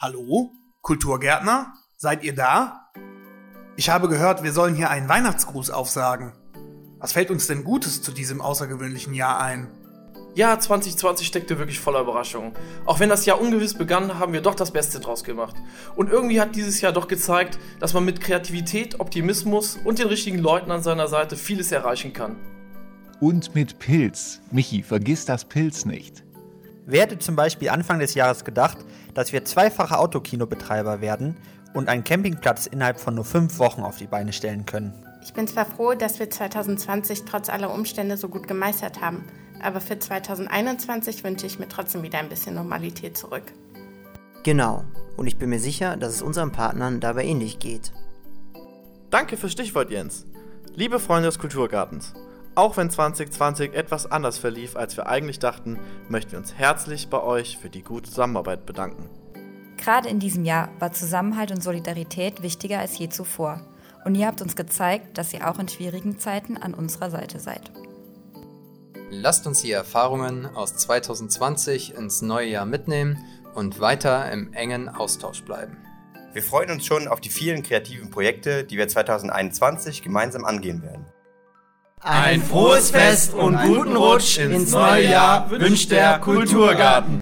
Hallo? Kulturgärtner? Seid ihr da? Ich habe gehört, wir sollen hier einen Weihnachtsgruß aufsagen. Was fällt uns denn Gutes zu diesem außergewöhnlichen Jahr ein? Ja, 2020 steckte wirklich voller Überraschungen. Auch wenn das Jahr ungewiss begann, haben wir doch das Beste draus gemacht. Und irgendwie hat dieses Jahr doch gezeigt, dass man mit Kreativität, Optimismus und den richtigen Leuten an seiner Seite vieles erreichen kann. Und mit Pilz. Michi, vergiss das Pilz nicht. Wer hätte zum Beispiel Anfang des Jahres gedacht, dass wir zweifache Autokinobetreiber werden und einen Campingplatz innerhalb von nur fünf Wochen auf die Beine stellen können? Ich bin zwar froh, dass wir 2020 trotz aller Umstände so gut gemeistert haben, aber für 2021 wünsche ich mir trotzdem wieder ein bisschen Normalität zurück. Genau, und ich bin mir sicher, dass es unseren Partnern dabei ähnlich geht. Danke fürs Stichwort, Jens. Liebe Freunde des Kulturgartens, auch wenn 2020 etwas anders verlief, als wir eigentlich dachten, möchten wir uns herzlich bei euch für die gute Zusammenarbeit bedanken. Gerade in diesem Jahr war Zusammenhalt und Solidarität wichtiger als je zuvor. Und ihr habt uns gezeigt, dass ihr auch in schwierigen Zeiten an unserer Seite seid. Lasst uns die Erfahrungen aus 2020 ins neue Jahr mitnehmen und weiter im engen Austausch bleiben. Wir freuen uns schon auf die vielen kreativen Projekte, die wir 2021 gemeinsam angehen werden. Ein frohes Fest und guten Rutsch ins neue Jahr wünscht der Kulturgarten.